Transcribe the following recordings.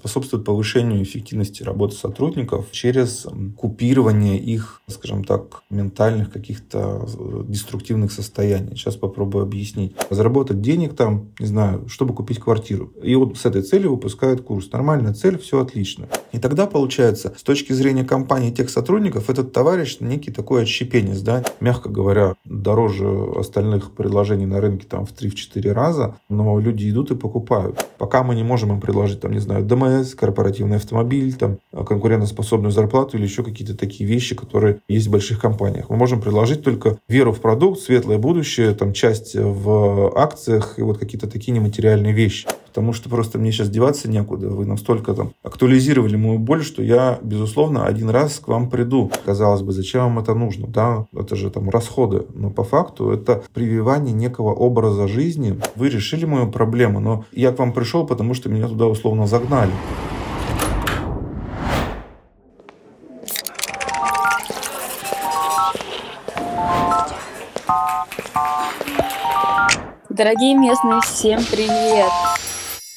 способствует повышению эффективности работы сотрудников через купирование их, скажем так, ментальных каких-то э, деструктивных состояний. Сейчас попробую объяснить. Заработать денег там, не знаю, чтобы купить квартиру. И вот с этой целью выпускают курс. Нормальная цель, все отлично. И тогда получается, с точки зрения компании тех сотрудников, этот товарищ некий такой отщепенец, да, мягко говоря, дороже остальных предложений на рынке там в 3-4 раза, но люди идут и покупают. Пока мы не можем им предложить, там, не знаю, ДМС, корпоративный автомобиль, там, конкурентоспособную зарплату или еще какие-то такие вещи, которые есть в больших компаниях. Мы можем предложить только веру в продукт, светлое будущее, там, часть в акциях и вот какие-то такие нематериальные вещи потому что просто мне сейчас деваться некуда. Вы настолько там актуализировали мою боль, что я, безусловно, один раз к вам приду. Казалось бы, зачем вам это нужно? Да, это же там расходы. Но по факту это прививание некого образа жизни. Вы решили мою проблему, но я к вам пришел, потому что меня туда условно загнали. Дорогие местные, всем привет!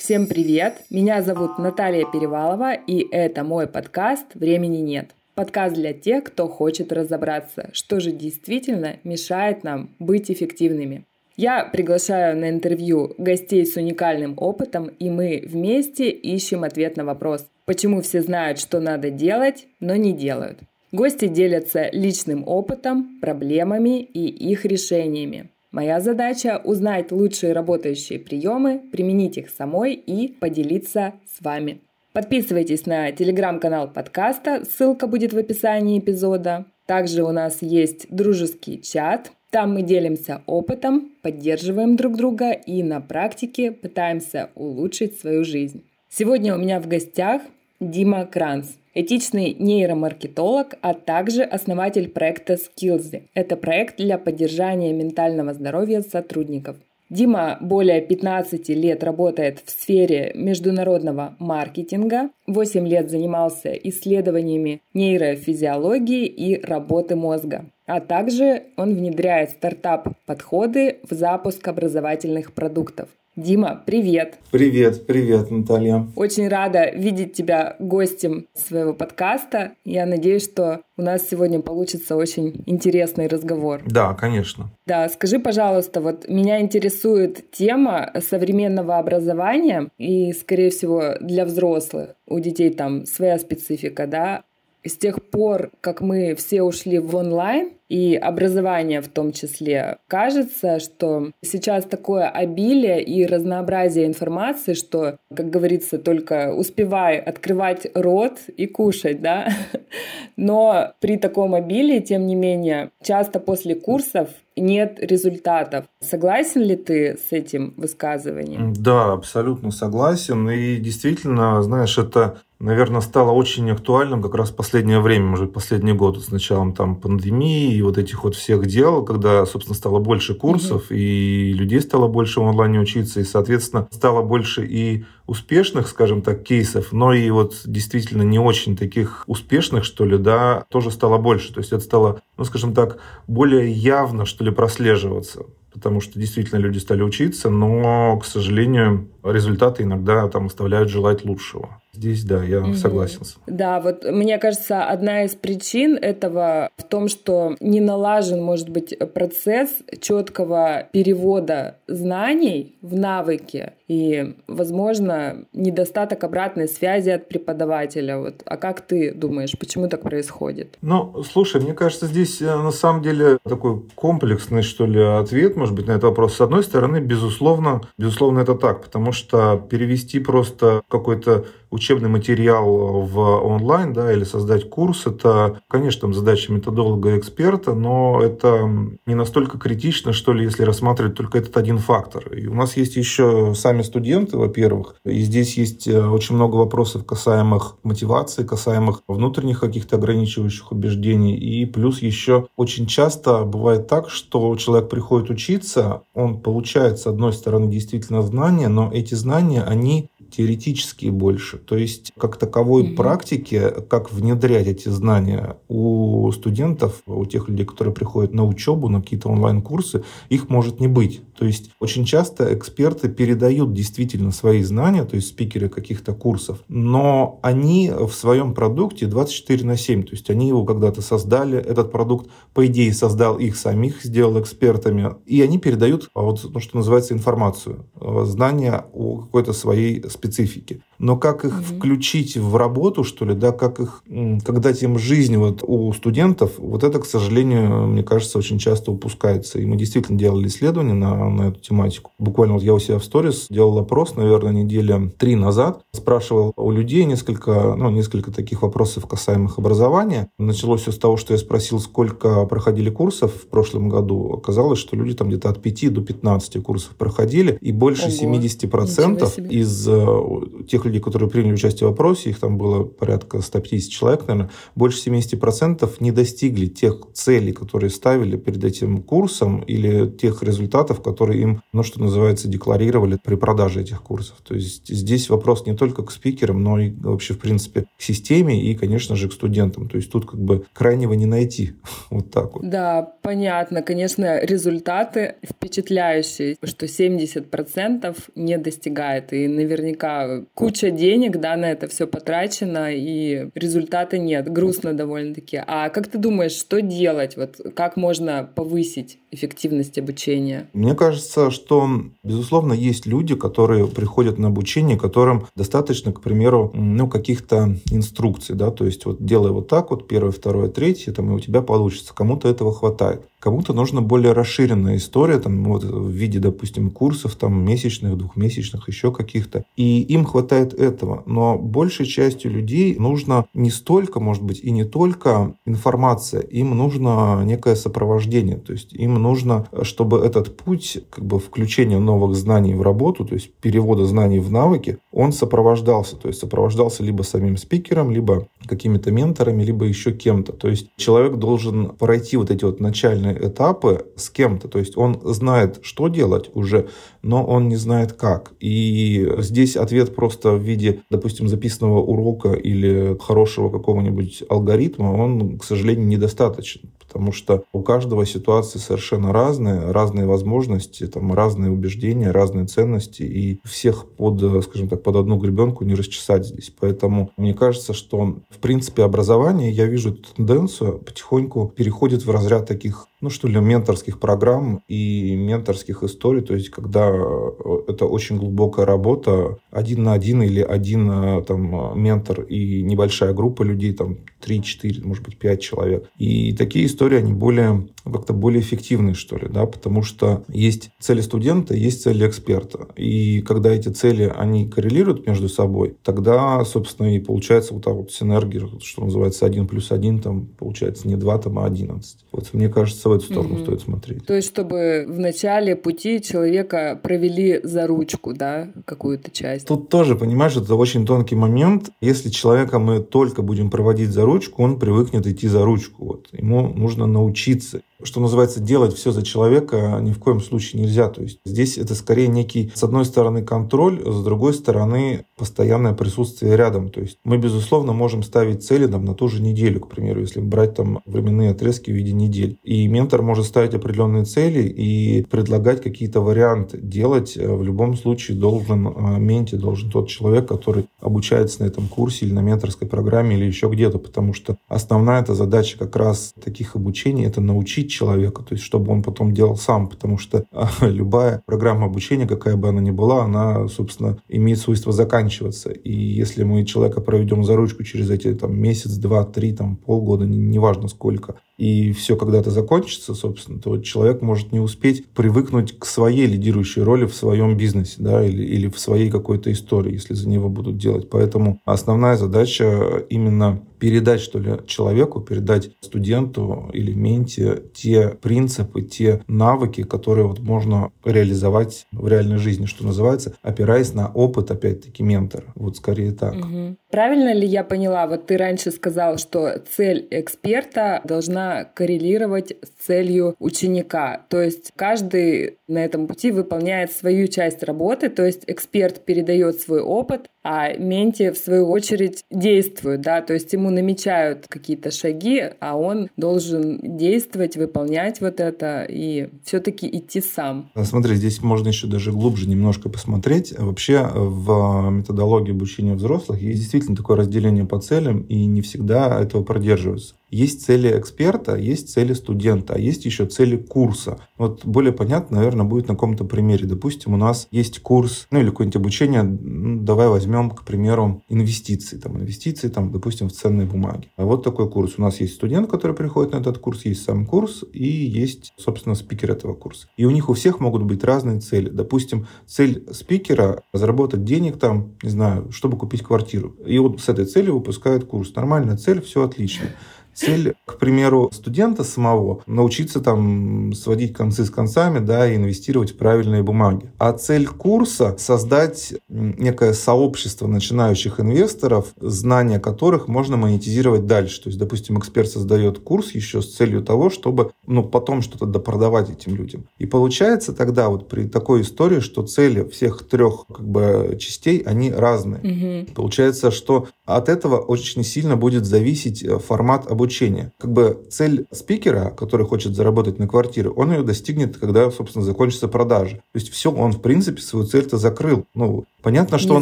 Всем привет! Меня зовут Наталья Перевалова, и это мой подкаст «Времени нет». Подкаст для тех, кто хочет разобраться, что же действительно мешает нам быть эффективными. Я приглашаю на интервью гостей с уникальным опытом, и мы вместе ищем ответ на вопрос, почему все знают, что надо делать, но не делают. Гости делятся личным опытом, проблемами и их решениями. Моя задача – узнать лучшие работающие приемы, применить их самой и поделиться с вами. Подписывайтесь на телеграм-канал подкаста, ссылка будет в описании эпизода. Также у нас есть дружеский чат, там мы делимся опытом, поддерживаем друг друга и на практике пытаемся улучшить свою жизнь. Сегодня у меня в гостях Дима Кранц, этичный нейромаркетолог, а также основатель проекта Skillsy. Это проект для поддержания ментального здоровья сотрудников. Дима более 15 лет работает в сфере международного маркетинга, 8 лет занимался исследованиями нейрофизиологии и работы мозга. А также он внедряет стартап-подходы в запуск образовательных продуктов. Дима, привет! Привет, привет, Наталья. Очень рада видеть тебя гостем своего подкаста. Я надеюсь, что у нас сегодня получится очень интересный разговор. Да, конечно. Да, скажи, пожалуйста, вот меня интересует тема современного образования и, скорее всего, для взрослых. У детей там своя специфика, да? С тех пор, как мы все ушли в онлайн, и образование в том числе. Кажется, что сейчас такое обилие и разнообразие информации, что, как говорится, только успевай открывать рот и кушать, да. Но при таком обилии, тем не менее, часто после курсов нет результатов. Согласен ли ты с этим высказыванием? Да, абсолютно согласен. И действительно, знаешь, это наверное, стало очень актуальным как раз в последнее время, может последний год с началом там пандемии и вот этих вот всех дел, когда, собственно, стало больше курсов, угу. и людей стало больше в онлайне учиться, и, соответственно, стало больше и успешных, скажем так, кейсов, но и вот действительно не очень таких успешных, что ли, да, тоже стало больше. То есть это стало, ну, скажем так, более явно, что ли, прослеживаться потому что действительно люди стали учиться, но, к сожалению, результаты иногда там оставляют желать лучшего. Здесь, да, я угу. согласен. Да, вот мне кажется, одна из причин этого в том, что не налажен, может быть, процесс четкого перевода знаний в навыки и, возможно, недостаток обратной связи от преподавателя. Вот. А как ты думаешь, почему так происходит? Ну, слушай, мне кажется, здесь э, на самом деле такой комплексный, что ли, ответ, может быть, на этот вопрос. С одной стороны, безусловно, безусловно, это так, потому что перевести просто какой-то учебный материал в онлайн, да, или создать курс, это, конечно, там задача методолога и эксперта, но это не настолько критично, что ли, если рассматривать только этот один фактор. И у нас есть еще сами студенты, во-первых, и здесь есть э, очень много вопросов касаемых мотивации, касаемых внутренних каких-то ограничивающих убеждений, и плюс еще очень часто бывает так, что человек приходит учиться, он получает, с одной стороны, действительно знания, но эти знания, они теоретические больше. То есть, как таковой угу. практики, как внедрять эти знания у студентов, у тех людей, которые приходят на учебу, на какие-то онлайн-курсы, их может не быть. То есть, очень часто эксперты передают действительно свои знания, то есть спикеры каких-то курсов, но они в своем продукте 24 на 7, то есть они его когда-то создали, этот продукт, по идее, создал их самих, сделал экспертами, и они передают, а вот, ну, что называется, информацию, э, знания о какой-то своей специфике. Но как их угу. включить в работу, что ли, да, как их, как дать им жизнь вот у студентов, вот это, к сожалению, мне кажется, очень часто упускается. И мы действительно делали исследования на, на эту тематику. Буквально вот я у себя в сторис делал опрос, наверное, неделя три назад, спрашивал у людей несколько, ну, несколько таких вопросов касаемых образования. Началось все с того, что я спросил, сколько проходили курсов в прошлом году. Оказалось, что люди там где-то от 5 до 15 курсов проходили, и больше Ого, 70% из э, тех людей, которые приняли участие в опросе, их там было порядка 150 человек, наверное, больше 70% не достигли тех целей, которые ставили перед этим курсом или тех результатов, которые им, ну, что называется, декларировали при продаже этих курсов. То есть здесь вопрос не только к спикерам, но и вообще, в принципе, к системе и, конечно же, к студентам. То есть тут как бы крайнего не найти. вот так вот. Да, понятно. Конечно, результаты впечатляющие, что 70% не достигает. И наверняка куча денег, да, на это все потрачено, и результата нет. Грустно довольно-таки. А как ты думаешь, что делать? Вот как можно повысить эффективность обучения? Мне кажется, что, безусловно, есть люди, которые приходят на обучение, которым достаточно, к примеру, ну, каких-то инструкций, да, то есть вот делай вот так вот, первое, второе, третье, там, и у тебя получится. Кому-то этого хватает. Кому-то нужна более расширенная история, там, вот, в виде, допустим, курсов, там, месячных, двухмесячных, еще каких-то. И им хватает этого. Но большей частью людей нужно не столько, может быть, и не только информация, им нужно некое сопровождение. То есть им нужно, чтобы этот путь как бы включения новых знаний в работу, то есть перевода знаний в навыки, он сопровождался. То есть сопровождался либо самим спикером, либо какими-то менторами, либо еще кем-то. То есть человек должен пройти вот эти вот начальные этапы с кем-то. То есть он знает, что делать уже, но он не знает как. И здесь ответ просто в виде, допустим, записанного урока или хорошего какого-нибудь алгоритма, он, к сожалению, недостаточен потому что у каждого ситуации совершенно разные, разные возможности, там, разные убеждения, разные ценности, и всех под, скажем так, под одну гребенку не расчесать здесь. Поэтому мне кажется, что в принципе образование, я вижу эту тенденцию, потихоньку переходит в разряд таких ну что ли, менторских программ и менторских историй, то есть когда э, это очень глубокая работа, один на один или один э, там ментор и небольшая группа людей, там 3-4, может быть, 5 человек. И такие истории, они более как-то более эффективные, что ли, да, потому что есть цели студента, есть цели эксперта. И когда эти цели, они коррелируют между собой, тогда, собственно, и получается вот так вот синергия, что называется, 1 плюс 1, там, получается не 2, там, а 11. Вот мне кажется, эту сторону угу. стоит смотреть. То есть, чтобы в начале пути человека провели за ручку, да, какую-то часть. Тут тоже, понимаешь, это очень тонкий момент. Если человека мы только будем проводить за ручку, он привыкнет идти за ручку. Вот. Ему нужно научиться что называется, делать все за человека ни в коем случае нельзя. То есть здесь это скорее некий, с одной стороны, контроль, с другой стороны, постоянное присутствие рядом. То есть мы, безусловно, можем ставить цели там, на ту же неделю, к примеру, если брать там временные отрезки в виде недель. И ментор может ставить определенные цели и предлагать какие-то варианты. Делать в любом случае должен э, менте, должен тот человек, который обучается на этом курсе или на менторской программе или еще где-то, потому что основная эта задача как раз таких обучений — это научить человека, то есть чтобы он потом делал сам, потому что а, любая программа обучения, какая бы она ни была, она, собственно, имеет свойство заканчиваться. И если мы человека проведем за ручку через эти там, месяц, два, три, там, полгода, неважно сколько, и все когда-то закончится, собственно, то человек может не успеть привыкнуть к своей лидирующей роли в своем бизнесе, да, или, или в своей какой-то истории, если за него будут делать. Поэтому основная задача именно передать, что ли, человеку, передать студенту или менте те принципы, те навыки, которые вот можно реализовать в реальной жизни, что называется, опираясь на опыт, опять-таки, ментора. Вот скорее так. Угу. Правильно ли я поняла? Вот ты раньше сказал, что цель эксперта должна коррелировать с целью ученика. То есть каждый на этом пути выполняет свою часть работы, то есть эксперт передает свой опыт, а менти, в свою очередь, действует, да, то есть ему намечают какие-то шаги, а он должен действовать, выполнять вот это и все-таки идти сам. Смотри, здесь можно еще даже глубже немножко посмотреть. Вообще в методологии обучения взрослых есть действительно такое разделение по целям, и не всегда этого продерживаются. Есть цели эксперта, есть цели студента, а есть еще цели курса. Вот более понятно, наверное, будет на каком-то примере. Допустим, у нас есть курс, ну или какое-нибудь обучение, ну, давай возьмем, к примеру, инвестиции. Там, инвестиции, там, допустим, в ценные бумаги. А вот такой курс. У нас есть студент, который приходит на этот курс, есть сам курс и есть, собственно, спикер этого курса. И у них у всех могут быть разные цели. Допустим, цель спикера – заработать денег там, не знаю, чтобы купить квартиру. И вот с этой целью выпускают курс. Нормальная цель, все отлично. Цель, к примеру, студента самого научиться там сводить концы с концами, да, и инвестировать в правильные бумаги. А цель курса создать некое сообщество начинающих инвесторов, знания которых можно монетизировать дальше. То есть, допустим, эксперт создает курс еще с целью того, чтобы ну, потом что-то допродавать этим людям. И получается тогда вот при такой истории, что цели всех трех как бы частей, они разные. Угу. Получается, что от этого очень сильно будет зависеть э, формат обучения обучения. Как бы цель спикера, который хочет заработать на квартиры, он ее достигнет, когда, собственно, закончится продажа. То есть все, он, в принципе, свою цель-то закрыл. Ну, понятно, что Не он...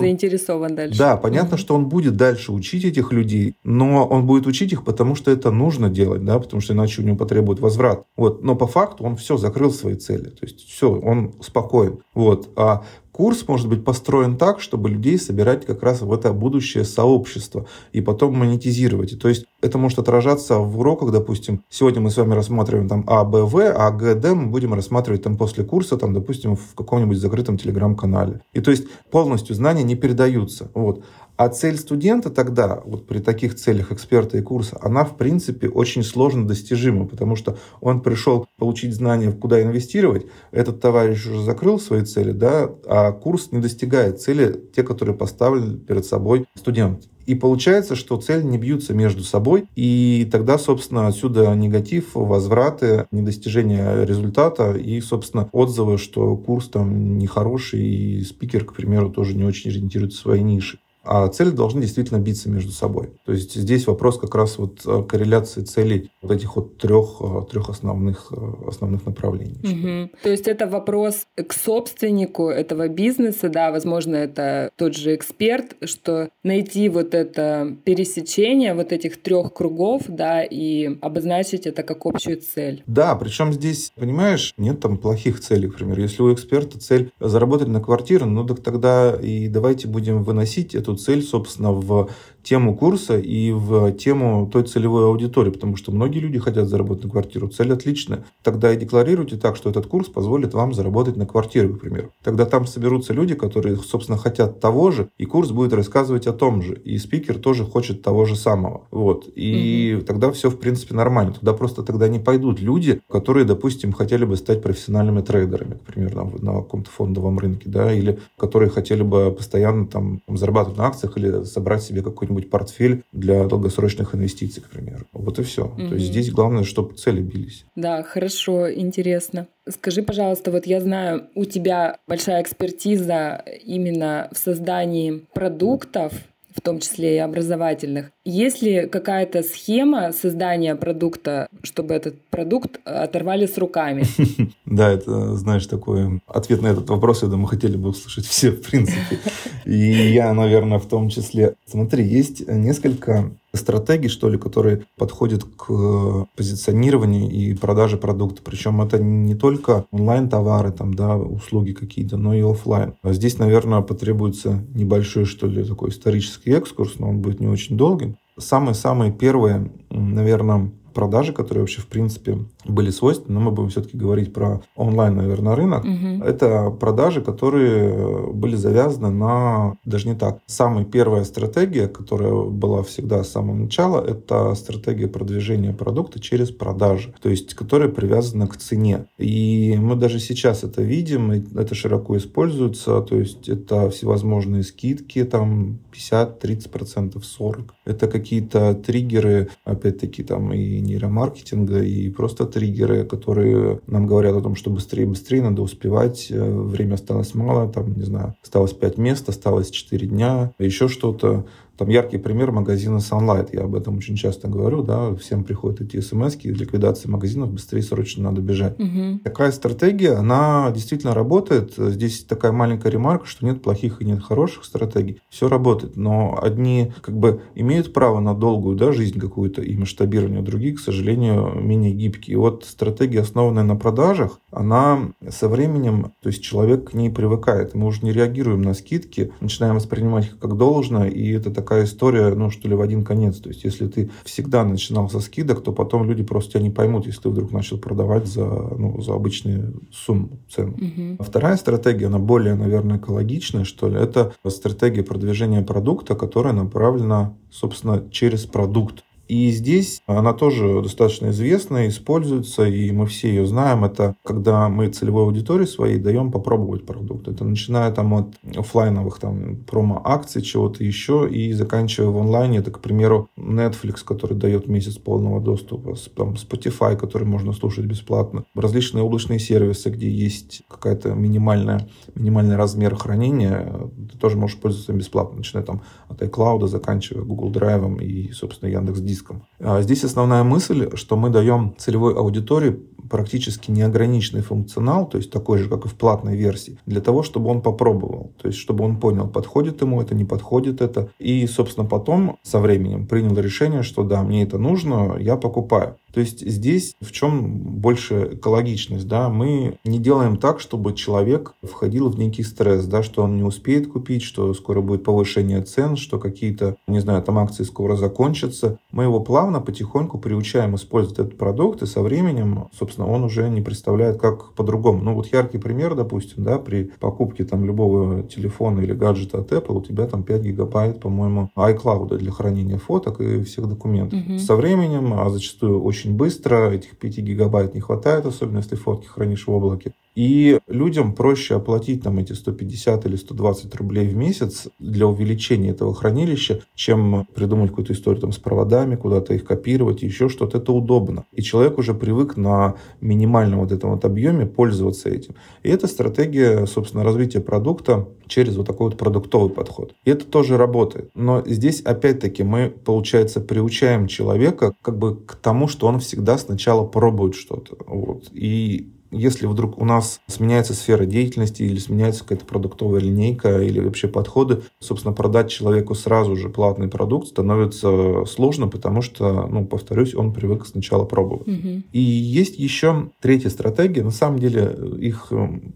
заинтересован дальше. Да, понятно, угу. что он будет дальше учить этих людей, но он будет учить их, потому что это нужно делать, да, потому что иначе у него потребует возврат. Вот, но по факту он все закрыл свои цели, то есть все, он спокоен. Вот, а Курс может быть построен так, чтобы людей собирать как раз в это будущее сообщество и потом монетизировать. И то есть это может отражаться в уроках, допустим, сегодня мы с вами рассматриваем там А, Б, а Г, мы будем рассматривать там после курса, там, допустим, в каком-нибудь закрытом телеграм-канале. И то есть полностью знания не передаются. Вот. А цель студента тогда, вот при таких целях эксперта и курса, она в принципе очень сложно достижима, потому что он пришел получить знания, куда инвестировать, этот товарищ уже закрыл свои цели, да, а курс не достигает цели, те, которые поставили перед собой студент. И получается, что цели не бьются между собой, и тогда, собственно, отсюда негатив, возвраты, недостижение результата и, собственно, отзывы, что курс там нехороший, и спикер, к примеру, тоже не очень ориентируется в своей нише а цели должны действительно биться между собой. То есть здесь вопрос как раз вот э, корреляции целей вот этих вот трех, э, трех основных, э, основных направлений. Угу. То есть это вопрос к собственнику этого бизнеса, да, возможно, это тот же эксперт, что найти вот это пересечение вот этих трех кругов, да, и обозначить это как общую цель. Да, причем здесь, понимаешь, нет там плохих целей, например. Если у эксперта цель заработать на квартиру, ну так тогда и давайте будем выносить эту эту цель, собственно, в тему курса и в тему той целевой аудитории, потому что многие люди хотят заработать на квартиру. Цель отличная. Тогда и декларируйте так, что этот курс позволит вам заработать на квартиру, к примеру. Тогда там соберутся люди, которые, собственно, хотят того же, и курс будет рассказывать о том же. И спикер тоже хочет того же самого. Вот. И угу. тогда все, в принципе, нормально. Тогда просто тогда не пойдут люди, которые, допустим, хотели бы стать профессиональными трейдерами, к примеру, на, на каком-то фондовом рынке, да, или которые хотели бы постоянно там зарабатывать на акциях или собрать себе какой-нибудь портфель для долгосрочных инвестиций, к примеру. Вот и все. Угу. То есть здесь главное, чтобы цели бились. Да, хорошо, интересно. Скажи, пожалуйста, вот я знаю, у тебя большая экспертиза именно в создании продуктов, в том числе и образовательных. Есть ли какая-то схема создания продукта, чтобы этот продукт оторвали с руками? Да, это, знаешь, такой ответ на этот вопрос, я думаю, хотели бы услышать все, в принципе. И я, наверное, в том числе. Смотри, есть несколько стратегий, что ли, которые подходят к позиционированию и продаже продукта. Причем это не только онлайн-товары, там, да, услуги какие-то, но и офлайн. А здесь, наверное, потребуется небольшой, что ли, такой исторический экскурс, но он будет не очень долгим. Самые-самые первые, наверное, продажи, которые вообще в принципе были свойственны, но мы будем все-таки говорить про онлайн, наверное, рынок. Угу. Это продажи, которые были завязаны на, даже не так, самая первая стратегия, которая была всегда с самого начала, это стратегия продвижения продукта через продажи, то есть которая привязана к цене. И мы даже сейчас это видим, это широко используется, то есть это всевозможные скидки, там 50, 30 процентов, 40. Это какие-то триггеры, опять-таки, там и нейромаркетинга, и просто триггеры, которые нам говорят о том, что быстрее, быстрее надо успевать, э, время осталось мало, там, не знаю, осталось 5 мест, осталось 4 дня, еще что-то. Там яркий пример магазина Sunlight. Я об этом очень часто говорю, да, всем приходят эти смс ликвидации магазинов, быстрее срочно надо бежать. Угу. Такая стратегия, она действительно работает. Здесь такая маленькая ремарка, что нет плохих и нет хороших стратегий. Все работает, но одни как бы имеют право на долгую да, жизнь какую-то и масштабирование, другие, к сожалению, менее гибкие. И вот стратегия, основанная на продажах, она со временем, то есть человек к ней привыкает. Мы уже не реагируем на скидки, начинаем воспринимать их как должное, и это такая такая история, ну, что ли, в один конец. То есть, если ты всегда начинал со скидок, то потом люди просто тебя не поймут, если ты вдруг начал продавать за, ну, за обычную сумму, цену. Угу. Вторая стратегия, она более, наверное, экологичная, что ли, это стратегия продвижения продукта, которая направлена, собственно, через продукт. И здесь она тоже достаточно известна, используется, и мы все ее знаем. Это когда мы целевой аудитории своей даем попробовать продукт. Это начиная там от офлайновых там промо-акций, чего-то еще, и заканчивая в онлайне. Это, к примеру, Netflix, который дает месяц полного доступа, там Spotify, который можно слушать бесплатно, различные облачные сервисы, где есть какая-то минимальная, минимальный размер хранения, ты тоже можешь пользоваться бесплатно, начиная там от iCloud, заканчивая Google Drive и, собственно, Яндекс Диск английском. А здесь основная мысль, что мы даем целевой аудитории практически неограниченный функционал, то есть такой же, как и в платной версии, для того, чтобы он попробовал, то есть чтобы он понял, подходит ему это, не подходит это, и, собственно, потом со временем принял решение, что да, мне это нужно, я покупаю. То есть здесь в чем больше экологичность, да, мы не делаем так, чтобы человек входил в некий стресс, да, что он не успеет купить, что скоро будет повышение цен, что какие-то, не знаю, там акции скоро закончатся. Мы его плавно, потихоньку приучаем использовать этот продукт, и со временем, собственно, он уже не представляет, как по-другому. Ну вот яркий пример, допустим, да, при покупке там любого телефона или гаджета от Apple у тебя там 5 гигабайт, по-моему, iCloud для хранения фоток и всех документов. Угу. Со временем, а зачастую очень очень быстро, этих 5 гигабайт не хватает, особенно если фотки хранишь в облаке. И людям проще оплатить там эти 150 или 120 рублей в месяц для увеличения этого хранилища, чем придумать какую-то историю там с проводами, куда-то их копировать, еще что-то. Это удобно. И человек уже привык на минимальном вот этом вот объеме пользоваться этим. И это стратегия, собственно, развития продукта через вот такой вот продуктовый подход. И это тоже работает. Но здесь, опять-таки, мы, получается, приучаем человека как бы к тому, что он всегда сначала пробует что-то. Вот. И если вдруг у нас сменяется сфера деятельности или сменяется какая-то продуктовая линейка или вообще подходы, собственно, продать человеку сразу же платный продукт становится сложно, потому что, ну, повторюсь, он привык сначала пробовать. Угу. И есть еще третья стратегия. На самом деле их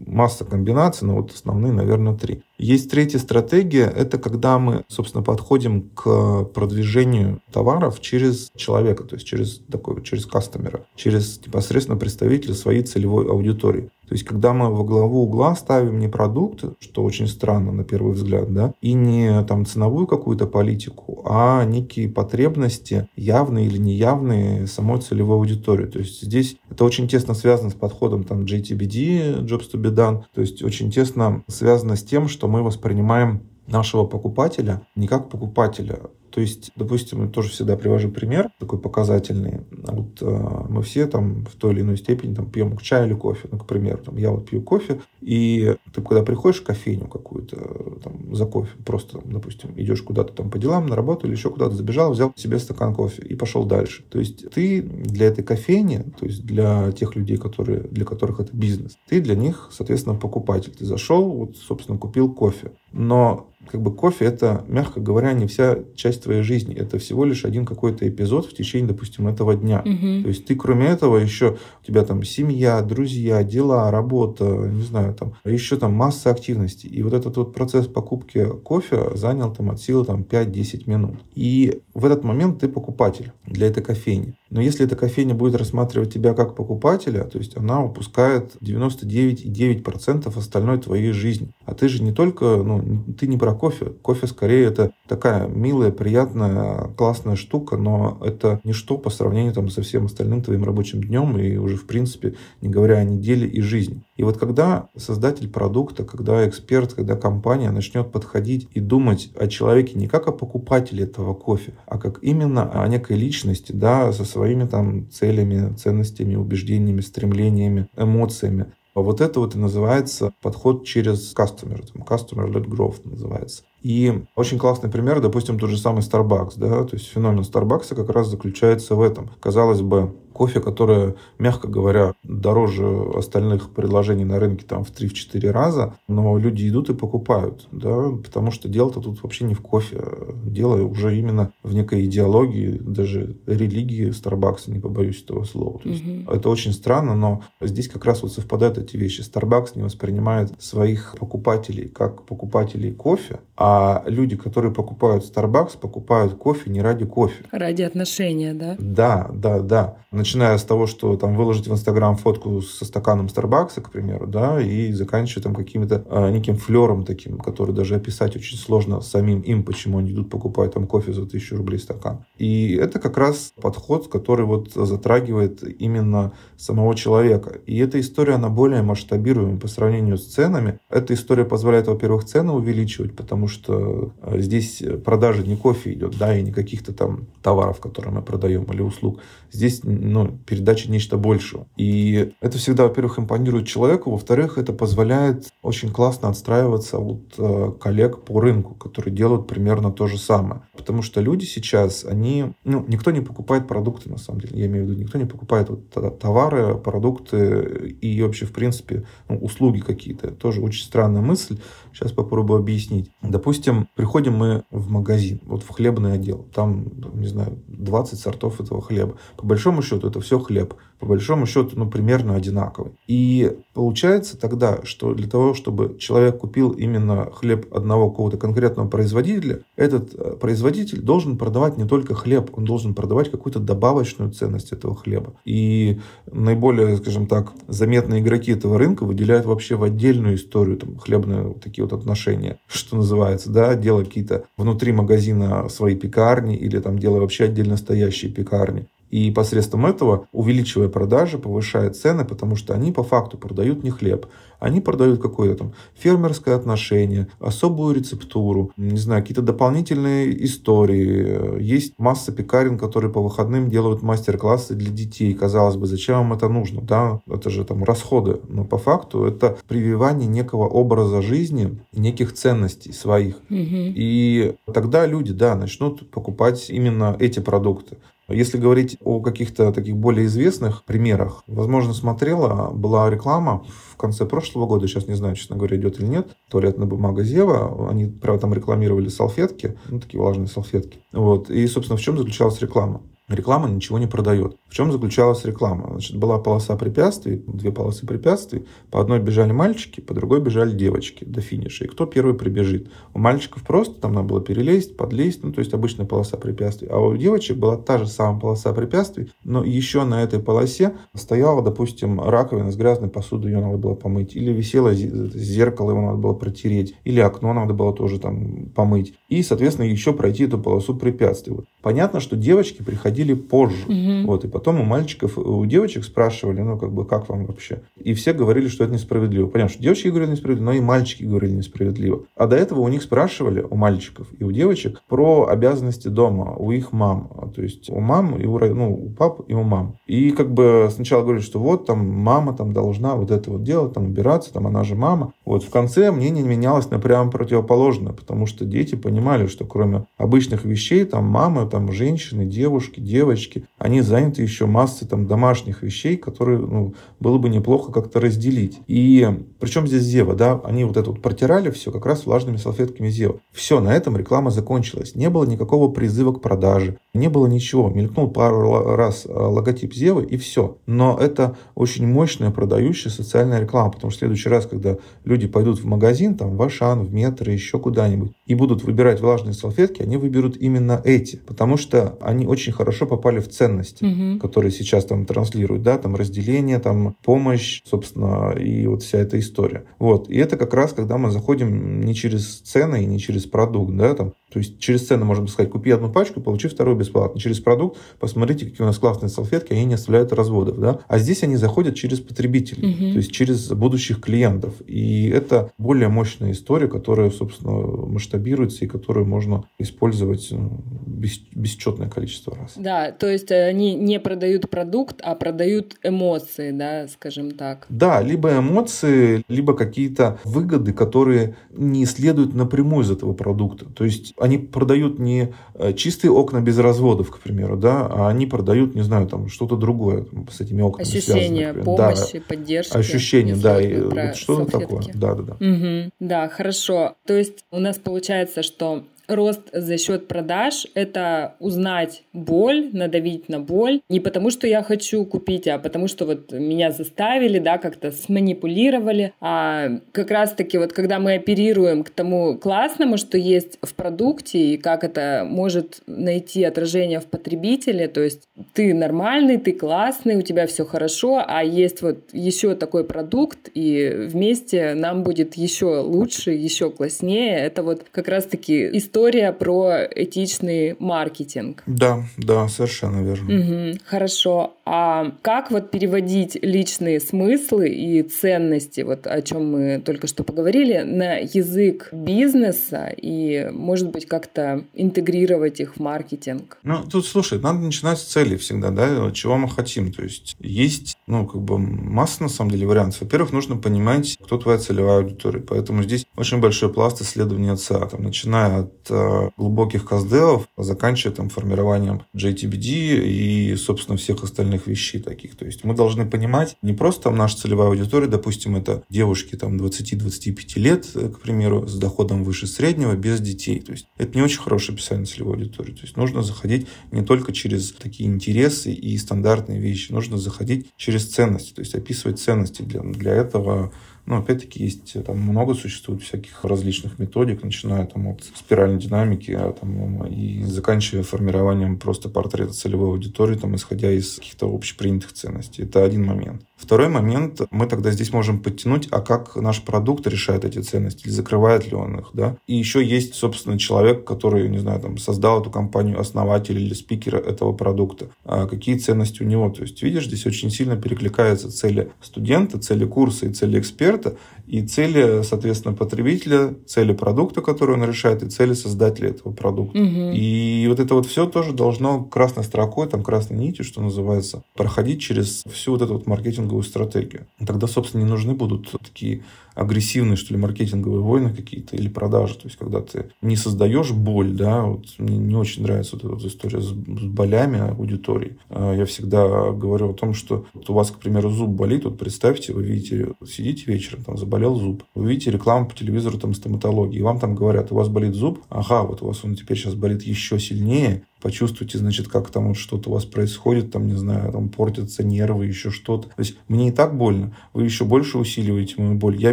масса комбинаций, но вот основные, наверное, три. Есть третья стратегия, это когда мы, собственно, подходим к продвижению товаров через человека, то есть через такой, через кастомера, через непосредственно представителя своей целевой аудитории. То есть, когда мы во главу угла ставим не продукт, что очень странно на первый взгляд, да, и не там ценовую какую-то политику, а некие потребности, явные или неявные самой целевой аудитории. То есть, здесь это очень тесно связано с подходом там JTBD, Jobs to be done, то есть, очень тесно связано с тем, что мы воспринимаем нашего покупателя не как покупателя, то есть, допустим, я тоже всегда привожу пример такой показательный. Вот э, мы все там в той или иной степени там пьем чай или кофе. Ну, к примеру, там, я вот пью кофе, и ты когда приходишь в кофейню какую-то там, за кофе, просто, там, допустим, идешь куда-то там по делам, на работу или еще куда-то забежал, взял себе стакан кофе и пошел дальше. То есть ты для этой кофейни, то есть для тех людей, которые, для которых это бизнес, ты для них, соответственно, покупатель. Ты зашел, вот, собственно, купил кофе. Но как бы кофе это, мягко говоря, не вся часть твоей жизни. Это всего лишь один какой-то эпизод в течение, допустим, этого дня. Угу. То есть ты, кроме этого, еще у тебя там семья, друзья, дела, работа, не знаю, там еще там масса активностей. И вот этот вот процесс покупки кофе занял там от силы там 5-10 минут. И в этот момент ты покупатель для этой кофейни. Но если эта кофейня будет рассматривать тебя как покупателя, то есть она упускает 99,9% остальной твоей жизни. А ты же не только, ну, ты не про кофе. Кофе скорее это такая милая, приятная, классная штука, но это ничто по сравнению там, со всем остальным твоим рабочим днем и уже, в принципе, не говоря о неделе и жизни. И вот когда создатель продукта, когда эксперт, когда компания начнет подходить и думать о человеке не как о покупателе этого кофе, а как именно о некой личности, да, со своими там целями, ценностями, убеждениями, стремлениями, эмоциями, а вот это вот и называется подход через customer, там, customer-led growth называется. И очень классный пример, допустим, тот же самый Starbucks, да, то есть феномен Starbucks как раз заключается в этом. Казалось бы, кофе, которое, мягко говоря, дороже остальных предложений на рынке там в 3-4 раза, но люди идут и покупают, да, потому что дело-то тут вообще не в кофе, дело уже именно в некой идеологии, даже религии Starbucks, не побоюсь этого слова. То есть угу. Это очень странно, но здесь как раз вот совпадают эти вещи. Starbucks не воспринимает своих покупателей как покупателей кофе, а люди, которые покупают Starbucks, покупают кофе не ради кофе. Ради отношения, да? Да, да, да начиная с того, что там выложить в Инстаграм фотку со стаканом Старбакса, к примеру, да, и заканчивая там каким-то э, неким флером таким, который даже описать очень сложно самим им, почему они идут покупать там кофе за тысячу рублей стакан. И это как раз подход, который вот затрагивает именно самого человека. И эта история, она более масштабируемая по сравнению с ценами. Эта история позволяет, во-первых, цены увеличивать, потому что э, здесь продажа не кофе идет, да, и не каких-то там товаров, которые мы продаем, или услуг. Здесь ну, передача нечто большего. И это всегда, во-первых, импонирует человеку, во-вторых, это позволяет очень классно отстраиваться от э, коллег по рынку, которые делают примерно то же самое. Потому что люди сейчас, они, ну, никто не покупает продукты, на самом деле, я имею в виду, никто не покупает вот товары, продукты и вообще, в принципе, ну, услуги какие-то. Тоже очень странная мысль. Сейчас попробую объяснить. Допустим, приходим мы в магазин, вот в хлебный отдел. Там, не знаю, 20 сортов этого хлеба. По большому счету это все хлеб по большому счету, ну, примерно одинаковый. И получается тогда, что для того, чтобы человек купил именно хлеб одного какого-то конкретного производителя, этот э, производитель должен продавать не только хлеб, он должен продавать какую-то добавочную ценность этого хлеба. И наиболее, скажем так, заметные игроки этого рынка выделяют вообще в отдельную историю там, хлебные вот такие вот отношения, что называется, да, делая какие-то внутри магазина свои пекарни или там делая вообще отдельно стоящие пекарни. И посредством этого, увеличивая продажи, повышает цены, потому что они по факту продают не хлеб. Они продают какое-то там фермерское отношение, особую рецептуру, не знаю, какие-то дополнительные истории. Есть масса пекарен, которые по выходным делают мастер-классы для детей. Казалось бы, зачем вам это нужно? Да, это же там расходы. Но по факту это прививание некого образа жизни, неких ценностей своих. Угу. И тогда люди, да, начнут покупать именно эти продукты. Если говорить о каких-то таких более известных примерах, возможно, смотрела, была реклама в конце прошлого года, сейчас не знаю, честно говоря, идет или нет, туалетная бумага Зева, они, правда, там рекламировали салфетки, ну, такие влажные салфетки. Вот. И, собственно, в чем заключалась реклама? Реклама ничего не продает. В чем заключалась реклама? Значит, была полоса препятствий, две полосы препятствий. По одной бежали мальчики, по другой бежали девочки до финиша. И кто первый прибежит? У мальчиков просто там надо было перелезть, подлезть, ну, то есть обычная полоса препятствий. А у девочек была та же самая полоса препятствий, но еще на этой полосе стояла, допустим, раковина с грязной посудой, ее надо было помыть. Или висело зеркало, его надо было протереть. Или окно надо было тоже там помыть. И, соответственно, еще пройти эту полосу препятствий. Понятно, что девочки приходили позже. Угу. Вот, и потом у мальчиков, у девочек спрашивали, ну, как бы, как вам вообще? И все говорили, что это несправедливо. Понятно, что девочки говорили несправедливо, но и мальчики говорили несправедливо. А до этого у них спрашивали, у мальчиков и у девочек, про обязанности дома у их мам. То есть у мам и у, ну, у пап и у мам. И как бы сначала говорили, что вот там мама там должна вот это вот делать, там убираться, там она же мама. Вот в конце мнение менялось на прямо противоположное, потому что дети понимали, что кроме обычных вещей, там мамы, там женщины, девушки, девочки, они заняты еще массой там домашних вещей, которые ну, было бы неплохо как-то разделить. И причем здесь Зева, да, они вот это вот протирали все как раз влажными салфетками Зева. Все, на этом реклама закончилась. Не было никакого призыва к продаже, не было ничего. Мелькнул пару раз э, логотип Зевы и все. Но это очень мощная продающая социальная реклама, потому что в следующий раз, когда люди пойдут в магазин, там, в Ашан, в Метро, еще куда-нибудь, и будут выбирать влажные салфетки, они выберут именно эти, потому что они очень хорошо попали в ценности, угу. которые сейчас там транслируют, да, там разделение, там помощь, собственно, и вот вся эта история. Вот. И это как раз, когда мы заходим не через цены и не через продукт, да, там, то есть через цены можем сказать, купи одну пачку, получи вторую бесплатно. Через продукт посмотрите, какие у нас классные салфетки, они не оставляют разводов. Да? А здесь они заходят через потребителей, угу. то есть через будущих клиентов. И это более мощная история, которая, собственно, масштабируется и которую можно использовать ну, бес, бесчетное количество раз. Да, то есть они не продают продукт, а продают эмоции, да, скажем так. Да, либо эмоции, либо какие-то выгоды, которые не следуют напрямую из этого продукта. То есть они продают не э, чистые окна без разводов, к примеру, да, а они продают, не знаю, там что-то другое с этими окнами Ощущение связано, помощи, да, поддержки. Ощущение, да, и вот что-то такое. Да, да, да. Угу. Да, хорошо. То есть у нас получается, что рост за счет продаж — это узнать боль, надавить на боль. Не потому, что я хочу купить, а потому, что вот меня заставили, да, как-то сманипулировали. А как раз-таки вот когда мы оперируем к тому классному, что есть в продукте, и как это может найти отражение в потребителе, то есть ты нормальный, ты классный, у тебя все хорошо, а есть вот еще такой продукт, и вместе нам будет еще лучше, еще класснее. Это вот как раз-таки история история про этичный маркетинг. Да, да, совершенно верно. Угу, хорошо. А как вот переводить личные смыслы и ценности, вот о чем мы только что поговорили, на язык бизнеса и, может быть, как-то интегрировать их в маркетинг? Ну, тут, слушай, надо начинать с цели всегда, да, чего мы хотим. То есть есть, ну, как бы масса, на самом деле, вариантов. Во-первых, нужно понимать, кто твоя целевая аудитория. Поэтому здесь очень большой пласт исследования ЦА, там, начиная от Э, глубоких казделов, заканчивая там формированием JTBD и, собственно, всех остальных вещей таких. То есть мы должны понимать не просто там наша целевая аудитория, допустим, это девушки там 20-25 лет, э, к примеру, с доходом выше среднего, без детей. То есть это не очень хорошее описание целевой аудитории. То есть нужно заходить не только через такие интересы и стандартные вещи, нужно заходить через ценности, то есть описывать ценности. Для, для этого но опять-таки есть там много существует всяких различных методик, начиная там от спиральной динамики а, там, и заканчивая формированием просто портрета целевой аудитории, там, исходя из каких-то общепринятых ценностей. Это один момент. Второй момент, мы тогда здесь можем подтянуть, а как наш продукт решает эти ценности, или закрывает ли он их, да. И еще есть, собственно, человек, который, не знаю, там, создал эту компанию, основатель или спикер этого продукта. А какие ценности у него? То есть, видишь, здесь очень сильно перекликаются цели студента, цели курса и цели эксперта, и цели, соответственно, потребителя, цели продукта, который он решает, и цели создателя этого продукта. Угу. И вот это вот все тоже должно красной строкой, там, красной нитью, что называется, проходить через всю вот эту вот маркетинг маркетинговую стратегию. Тогда, собственно, не нужны будут такие агрессивные, что ли, маркетинговые войны какие-то или продажи. То есть, когда ты не создаешь боль, да, вот мне не очень нравится вот эта вот история с, болями аудитории. А я всегда говорю о том, что вот у вас, к примеру, зуб болит, вот представьте, вы видите, сидите вечером, там заболел зуб, вы видите рекламу по телевизору там стоматологии, и вам там говорят, у вас болит зуб, ага, вот у вас он теперь сейчас болит еще сильнее, почувствуйте, значит, как там вот что-то у вас происходит, там, не знаю, там портятся нервы, еще что-то. То есть мне и так больно, вы еще больше усиливаете мою боль. Я,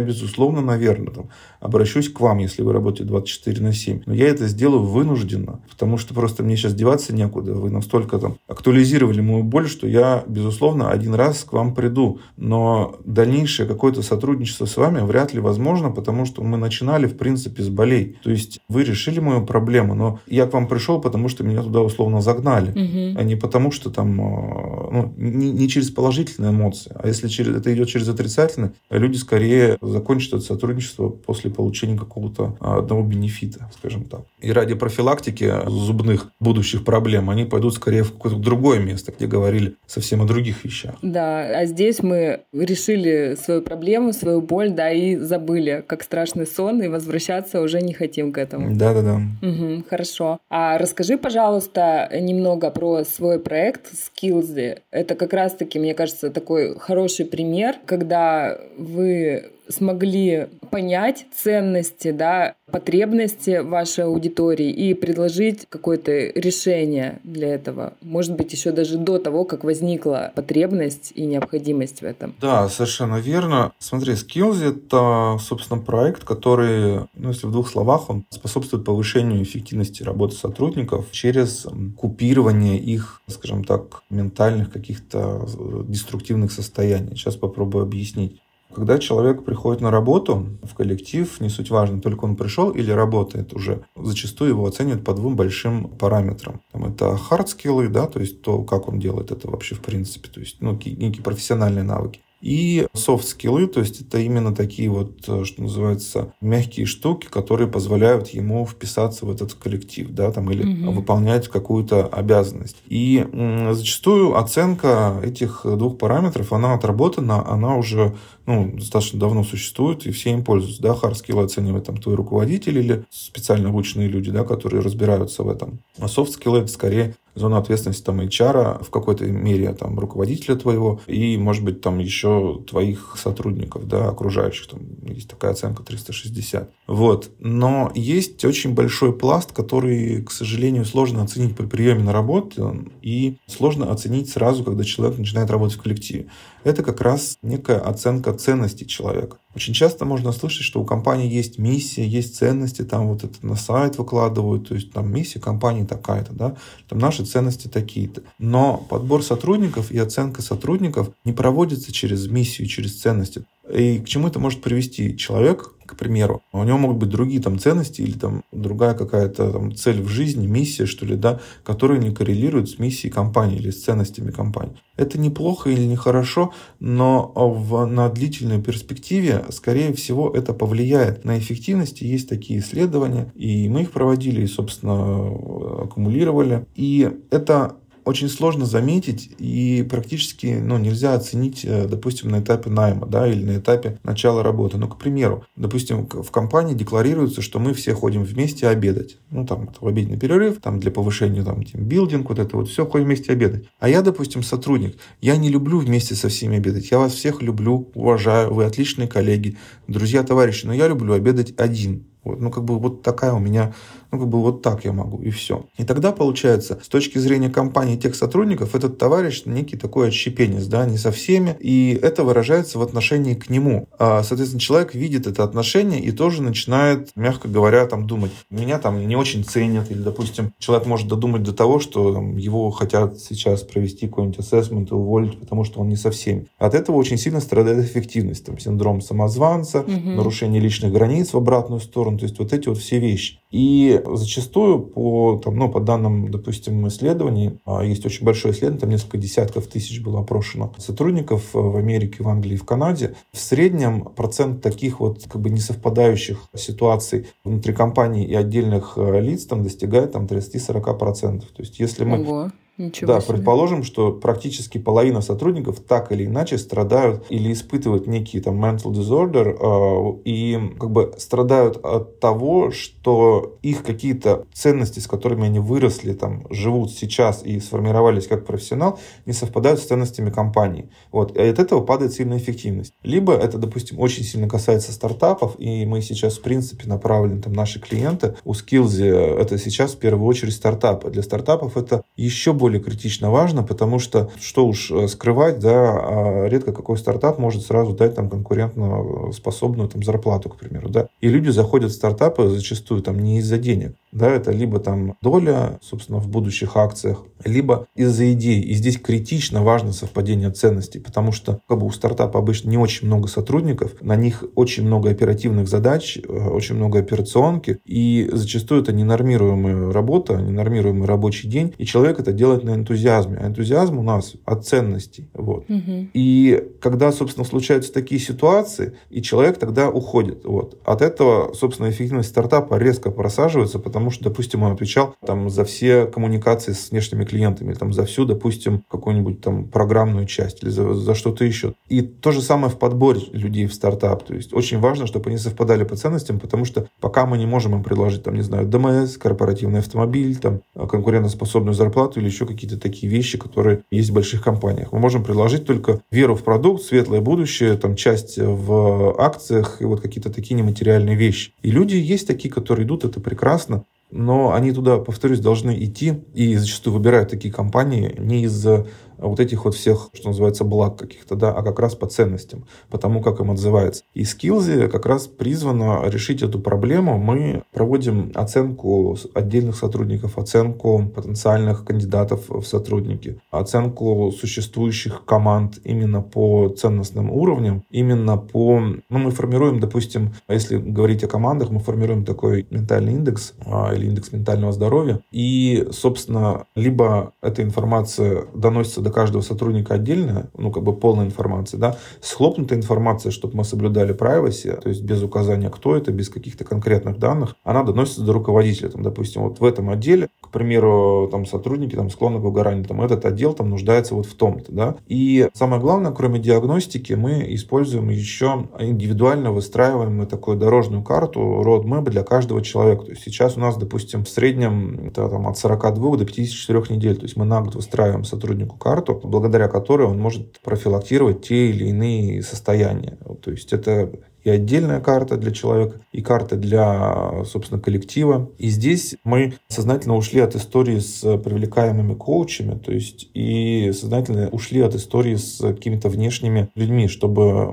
безусловно, наверное, там, обращусь к вам, если вы работаете 24 на 7. Но я это сделаю вынужденно, потому что просто мне сейчас деваться некуда. Вы настолько там актуализировали мою боль, что я, безусловно, один раз к вам приду. Но дальнейшее какое-то сотрудничество с вами вряд ли возможно, потому что мы начинали, в принципе, с болей. То есть вы решили мою проблему, но я к вам пришел, потому что меня туда условно загнали, угу. а не потому, что там, э, ну, не, не через положительные эмоции, а если через, это идет через отрицательные, люди скорее закончат это сотрудничество после получения какого-то а, одного бенефита, скажем так. И ради профилактики зубных будущих проблем они пойдут скорее в какое-то другое место, где говорили совсем о других вещах. Да, а здесь мы решили свою проблему, свою боль, да, и забыли, как страшный сон, и возвращаться уже не хотим к этому. Да-да-да. Угу, хорошо. А расскажи, пожалуйста, пожалуйста, немного про свой проект Skillsy. Это как раз-таки, мне кажется, такой хороший пример, когда вы смогли понять ценности, да, потребности вашей аудитории и предложить какое-то решение для этого. Может быть, еще даже до того, как возникла потребность и необходимость в этом. Да, совершенно верно. Смотри, Skills — это, собственно, проект, который, ну, если в двух словах, он способствует повышению эффективности работы сотрудников через купирование их, скажем так, ментальных каких-то э, деструктивных состояний. Сейчас попробую объяснить. Когда человек приходит на работу в коллектив, не суть важно, только он пришел или работает уже, зачастую его оценивают по двум большим параметрам. Там это skills, да, то есть то, как он делает это вообще в принципе, то есть ну, некие профессиональные навыки. И софт-скиллы, то есть это именно такие вот, э, что называется, мягкие штуки, которые позволяют ему вписаться в этот коллектив, да, там, или угу. выполнять какую-то обязанность. И зачастую оценка этих двух параметров, она отработана, она уже ну, достаточно давно существует, и все им пользуются. Да, skill оценивает там твой руководитель или специально обученные люди, да, которые разбираются в этом. А skill это скорее зона ответственности там HR в какой-то мере там руководителя твоего и, может быть, там еще твоих сотрудников, да, окружающих. Там есть такая оценка 360. Вот. Но есть очень большой пласт, который, к сожалению, сложно оценить при приеме на работу и сложно оценить сразу, когда человек начинает работать в коллективе. Это как раз некая оценка ценностей человека. Очень часто можно слышать, что у компании есть миссия, есть ценности, там вот это на сайт выкладывают, то есть там миссия компании такая-то, да, там наши ценности такие-то. Но подбор сотрудников и оценка сотрудников не проводится через миссию, через ценности. И к чему это может привести? Человек, к примеру, у него могут быть другие там ценности или там другая какая-то там цель в жизни, миссия, что ли, да, которые не коррелируют с миссией компании или с ценностями компании. Это неплохо или нехорошо, но в, на длительной перспективе, скорее всего, это повлияет на эффективность. Есть такие исследования, и мы их проводили, и, собственно, аккумулировали. И это очень сложно заметить и практически ну, нельзя оценить, э, допустим, на этапе найма да, или на этапе начала работы. Ну, к примеру, допустим, в компании декларируется, что мы все ходим вместе обедать. Ну, там, в обеденный перерыв, там, для повышения там, тимбилдинг, вот это вот все, ходим вместе обедать. А я, допустим, сотрудник, я не люблю вместе со всеми обедать. Я вас всех люблю, уважаю, вы отличные коллеги, друзья, товарищи, но я люблю обедать один. Вот, ну, как бы вот такая у меня ну, как бы вот так я могу, и все. И тогда, получается, с точки зрения компании тех сотрудников, этот товарищ некий такой отщепенец, да, не со всеми, и это выражается в отношении к нему. А, соответственно, человек видит это отношение и тоже начинает, мягко говоря, там думать, меня там не очень ценят, или, допустим, человек может додумать до того, что там, его хотят сейчас провести какой-нибудь ассессмент и уволить, потому что он не со всеми. От этого очень сильно страдает эффективность, там, синдром самозванца, угу. нарушение личных границ в обратную сторону, то есть вот эти вот все вещи. И зачастую по, там, ну, по данным, допустим, исследований, а, есть очень большое исследование, там несколько десятков тысяч было опрошено сотрудников в Америке, в Англии в Канаде. В среднем процент таких вот как бы несовпадающих ситуаций внутри компании и отдельных э, лиц там достигает там 30-40%. То есть если мы Ого. Ничего да, себе. предположим, что практически половина сотрудников так или иначе страдают или испытывают некий там mental disorder э, и как бы страдают от того, что их какие-то ценности, с которыми они выросли, там, живут сейчас и сформировались как профессионал, не совпадают с ценностями компании. Вот. И от этого падает сильная эффективность. Либо это, допустим, очень сильно касается стартапов, и мы сейчас, в принципе, направлены, там, наши клиенты, у Skills это сейчас в первую очередь стартапы. Для стартапов это еще более более критично важно, потому что, что уж э, скрывать, да, а редко какой стартап может сразу дать там конкурентно способную там зарплату, к примеру, да. И люди заходят в стартапы зачастую там не из-за денег, да, это либо там доля, собственно, в будущих акциях, либо из-за идей. И здесь критично важно совпадение ценностей, потому что как бы у стартапа обычно не очень много сотрудников, на них очень много оперативных задач, э, очень много операционки, и зачастую это ненормируемая работа, ненормируемый рабочий день, и человек это делает на энтузиазме. А энтузиазм у нас от ценностей. Вот. Угу. И когда, собственно, случаются такие ситуации, и человек тогда уходит. Вот. От этого, собственно, эффективность стартапа резко просаживается, потому потому что, допустим, он отвечал там за все коммуникации с внешними клиентами, там за всю, допустим, какую-нибудь там программную часть или за, за что-то еще. И то же самое в подборе людей в стартап. То есть очень важно, чтобы они совпадали по ценностям, потому что пока мы не можем им предложить, там, не знаю, ДМС, корпоративный автомобиль, там, конкурентоспособную зарплату или еще какие-то такие вещи, которые есть в больших компаниях. Мы можем предложить только веру в продукт, светлое будущее, там часть в акциях и вот какие-то такие нематериальные вещи. И люди есть такие, которые идут, это прекрасно но они туда, повторюсь, должны идти и зачастую выбирают такие компании не из-за вот этих вот всех, что называется, благ каких-то, да, а как раз по ценностям, по тому, как им отзывается. И Skillsy как раз призвано решить эту проблему. Мы проводим оценку отдельных сотрудников, оценку потенциальных кандидатов в сотрудники, оценку существующих команд именно по ценностным уровням, именно по... Ну, мы формируем, допустим, если говорить о командах, мы формируем такой ментальный индекс а, или индекс ментального здоровья, и, собственно, либо эта информация доносится до каждого сотрудника отдельно, ну, как бы полная информация, да, схлопнутая информация, чтобы мы соблюдали privacy, то есть без указания, кто это, без каких-то конкретных данных, она доносится до руководителя, там, допустим, вот в этом отделе, к примеру, там, сотрудники, там, склонны к выгоранию, там, этот отдел, там, нуждается вот в том-то, да, и самое главное, кроме диагностики, мы используем еще индивидуально выстраиваемую такую дорожную карту, roadmap для каждого человека, то есть сейчас у нас, допустим, в среднем это, там, от 42 до 54 недель, то есть мы на год выстраиваем сотруднику карту, карту, благодаря которой он может профилактировать те или иные состояния. То есть это и отдельная карта для человека, и карта для, собственно, коллектива. И здесь мы сознательно ушли от истории с привлекаемыми коучами, то есть и сознательно ушли от истории с какими-то внешними людьми, чтобы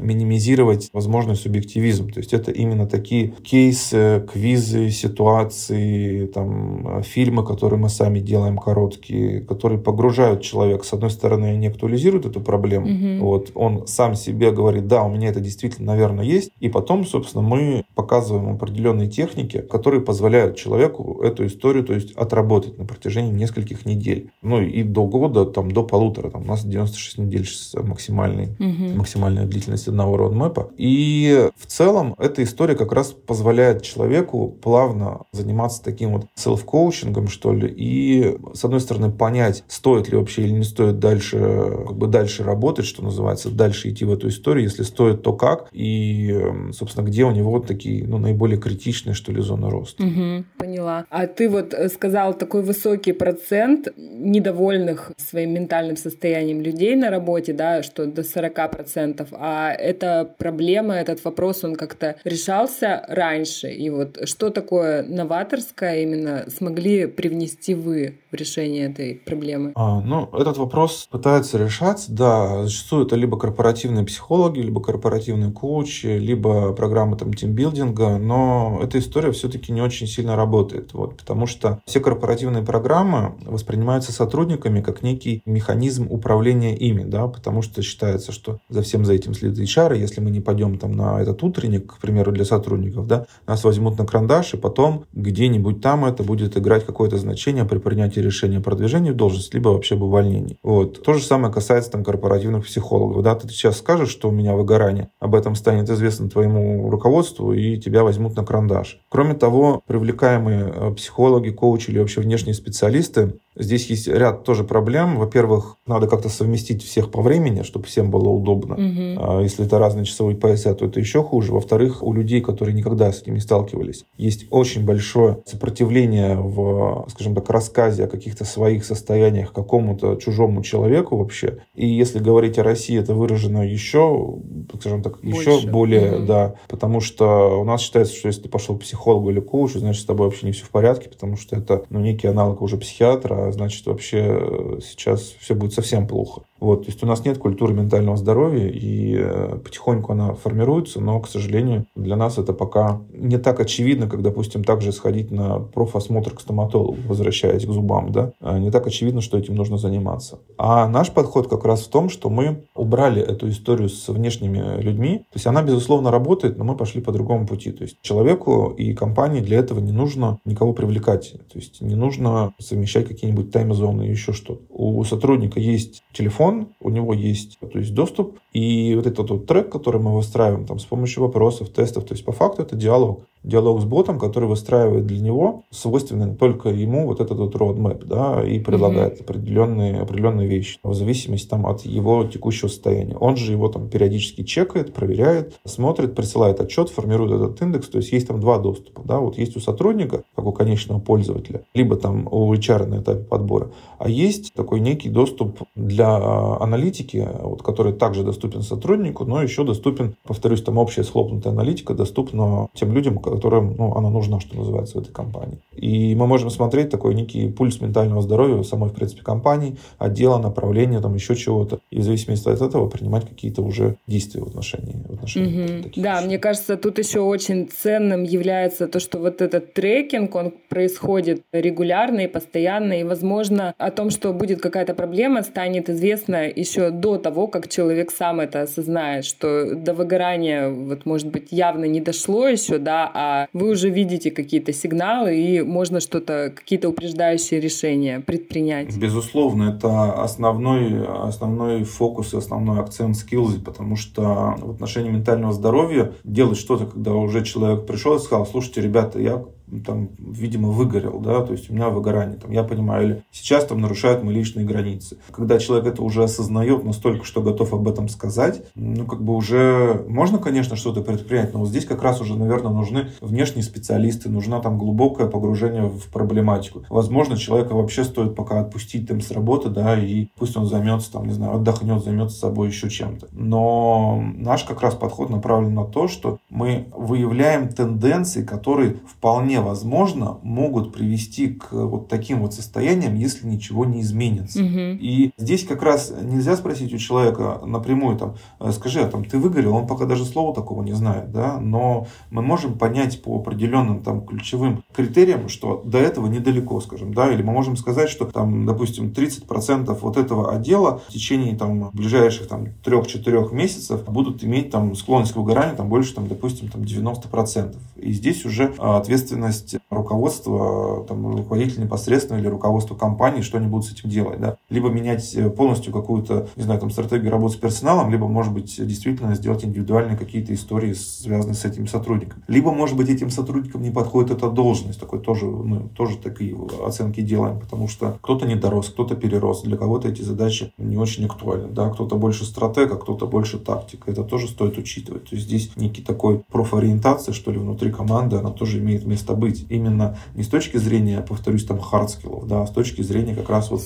минимизировать возможный субъективизм. То есть это именно такие кейсы, квизы, ситуации, там, фильмы, которые мы сами делаем короткие, которые погружают человека. С одной стороны, не актуализируют эту проблему. Mm-hmm. Вот он сам себе говорит, да, у меня это действительно, наверное, наверное, есть. И потом, собственно, мы показываем определенные техники, которые позволяют человеку эту историю, то есть отработать на протяжении нескольких недель. Ну и до года, там, до полутора. Там, у нас 96 недель максимальный, угу. максимальная длительность одного родмэпа. И в целом эта история как раз позволяет человеку плавно заниматься таким вот селф-коучингом, что ли, и, с одной стороны, понять, стоит ли вообще или не стоит дальше, как бы дальше работать, что называется, дальше идти в эту историю, если стоит, то как, и и, эм, собственно, где у него такие, ну, наиболее критичные, что ли, зоны роста. Угу, поняла. А ты вот э, сказал такой высокий процент недовольных своим ментальным состоянием людей на работе, да, что до 40%, а эта проблема, этот вопрос, он как-то решался раньше, и вот что такое новаторское именно смогли привнести вы в решение этой проблемы? А, ну, этот вопрос пытаются решать, да, зачастую это либо корпоративные психологи, либо корпоративные коучи, коучи, либо программы там тимбилдинга, но эта история все-таки не очень сильно работает, вот, потому что все корпоративные программы воспринимаются сотрудниками как некий механизм управления ими, да, потому что считается, что за всем за этим следует HR, если мы не пойдем там на этот утренник, к примеру, для сотрудников, да, нас возьмут на карандаш, и потом где-нибудь там это будет играть какое-то значение при принятии решения о продвижении в должность, либо вообще об увольнении. Вот. То же самое касается там корпоративных психологов, да, ты сейчас скажешь, что у меня выгорание, об этом станет станет известно твоему руководству, и тебя возьмут на карандаш. Кроме того, привлекаемые э, психологи, коучи или вообще внешние специалисты Здесь есть ряд тоже проблем. Во-первых, надо как-то совместить всех по времени, чтобы всем было удобно. Угу. Если это разные часовые пояса, то это еще хуже. Во-вторых, у людей, которые никогда с этим не сталкивались, есть очень большое сопротивление в, скажем так, рассказе о каких-то своих состояниях какому-то чужому человеку вообще. И если говорить о России, это выражено еще, скажем так, Больше. еще более, угу. да, потому что у нас считается, что если ты пошел к психологу или коучу, значит, с тобой вообще не все в порядке, потому что это ну, некий аналог уже психиатра, значит, вообще э, сейчас все будет совсем плохо. Вот, то есть у нас нет культуры ментального здоровья, и э, потихоньку она формируется, но, к сожалению, для нас это пока не так очевидно, как, допустим, также сходить на профосмотр к стоматологу, возвращаясь к зубам, да, а не так очевидно, что этим нужно заниматься. А наш подход как раз в том, что мы убрали эту историю с внешними людьми, то есть она, безусловно, работает, но мы пошли по другому пути, то есть человеку и компании для этого не нужно никого привлекать, то есть не нужно совмещать какие-нибудь тайм-зоны и еще что-то. У сотрудника есть телефон, телефон, у него есть то есть, доступ, и вот этот вот трек, который мы выстраиваем там, с помощью вопросов, тестов, то есть по факту это диалог. Диалог с ботом, который выстраивает для него свойственный только ему вот этот вот roadmap, да, и предлагает mm-hmm. определенные, определенные вещи в зависимости там от его текущего состояния. Он же его там периодически чекает, проверяет, смотрит, присылает отчет, формирует этот индекс, то есть есть там два доступа, да, вот есть у сотрудника, как у конечного пользователя, либо там у HR на этапе подбора, а есть такой некий доступ для а, аналитики, вот, который также доступен сотруднику, но еще доступен, повторюсь, там общая схлопнутая аналитика доступна тем людям, которым ну, она нужна, что называется, в этой компании. И мы можем смотреть такой некий пульс ментального здоровья самой, в принципе, компании, отдела, направления, там еще чего-то. И в зависимости от этого принимать какие-то уже действия в отношении, в отношении угу. таких Да, вещей. мне кажется, тут еще очень ценным является то, что вот этот трекинг, он происходит регулярно и постоянно, и, возможно, о том, что будет какая-то проблема, станет известно еще до того, как человек сам это осознает, что до выгорания, вот, может быть, явно не дошло еще, да, а вы уже видите какие-то сигналы, и можно что-то, какие-то упреждающие решения предпринять. Безусловно, это основной, основной фокус и основной акцент скиллзы, потому что в отношении ментального здоровья делать что-то, когда уже человек пришел и сказал, слушайте, ребята, я там, видимо, выгорел, да, то есть у меня выгорание, там, я понимаю, или сейчас там нарушают мои личные границы. Когда человек это уже осознает настолько, что готов об этом сказать, ну, как бы уже можно, конечно, что-то предпринять, но вот здесь как раз уже, наверное, нужны внешние специалисты, нужна там глубокое погружение в проблематику. Возможно, человека вообще стоит пока отпустить там с работы, да, и пусть он займется, там, не знаю, отдохнет, займется собой еще чем-то. Но наш как раз подход направлен на то, что мы выявляем тенденции, которые вполне возможно, могут привести к вот таким вот состояниям, если ничего не изменится. Угу. И здесь как раз нельзя спросить у человека напрямую, там, «Э, скажи, а там ты выгорел, он пока даже слова такого не знает, да, но мы можем понять по определенным там ключевым критериям, что до этого недалеко, скажем, да, или мы можем сказать, что там, допустим, 30% вот этого отдела в течение там ближайших там 3-4 месяцев будут иметь там склонность к выгоранию там больше, там, допустим, там 90%. И здесь уже а, ответственность ответственность руководства, там, руководителя непосредственно или руководства компании, что они будут с этим делать, да. Либо менять э, полностью какую-то, не знаю, там, стратегию работы с персоналом, либо, может быть, действительно сделать индивидуальные какие-то истории, связанные с этими сотрудниками. Либо, может быть, этим сотрудникам не подходит эта должность, такой тоже, мы тоже такие оценки делаем, потому что кто-то не дорос, кто-то перерос, для кого-то эти задачи не очень актуальны, да, кто-то больше стратег, а кто-то больше тактик, это тоже стоит учитывать. То есть здесь некий такой профориентация, что ли, внутри команды, она тоже имеет место быть. Именно не с точки зрения, повторюсь, там, хардскиллов, да, а с точки зрения как раз вот...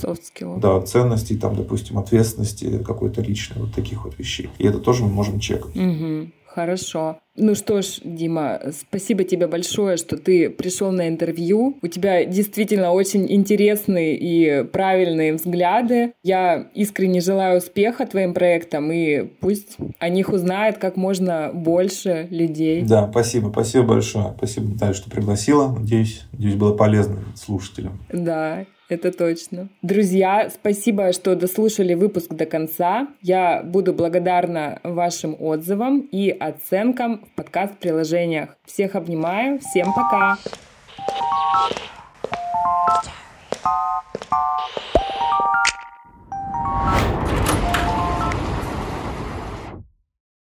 Да, ценностей, там, допустим, ответственности какой-то личной, вот таких вот вещей. И это тоже мы можем чекать. Угу. Хорошо. Ну что ж, Дима, спасибо тебе большое, что ты пришел на интервью. У тебя действительно очень интересные и правильные взгляды. Я искренне желаю успеха твоим проектам, и пусть о них узнает как можно больше людей. Да, спасибо, спасибо большое. Спасибо, Наталья, что пригласила. Надеюсь, надеюсь, было полезно слушателям. Да, это точно. Друзья, спасибо, что дослушали выпуск до конца. Я буду благодарна вашим отзывам и оценкам в подкаст-приложениях. Всех обнимаю. Всем пока.